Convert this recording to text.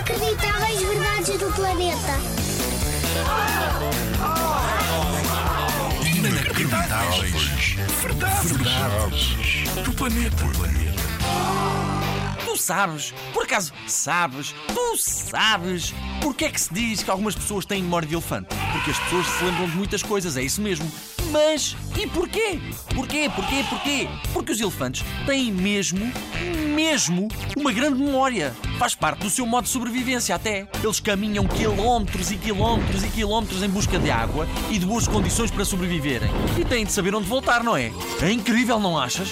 Inacreditáveis verdades do planeta. Inacreditáveis. Verdades. Verdades. Do planeta. Tu sabes, por acaso sabes, tu sabes porque é que se diz que algumas pessoas têm memória de elefante? Porque as pessoas se lembram de muitas coisas, é isso mesmo. Mas e porquê? Porquê? Porquê? Porquê? Porque os elefantes têm mesmo, mesmo, uma grande memória. Faz parte do seu modo de sobrevivência até. Eles caminham quilómetros e quilómetros e quilómetros em busca de água e de boas condições para sobreviverem. E têm de saber onde voltar, não é? É incrível, não achas?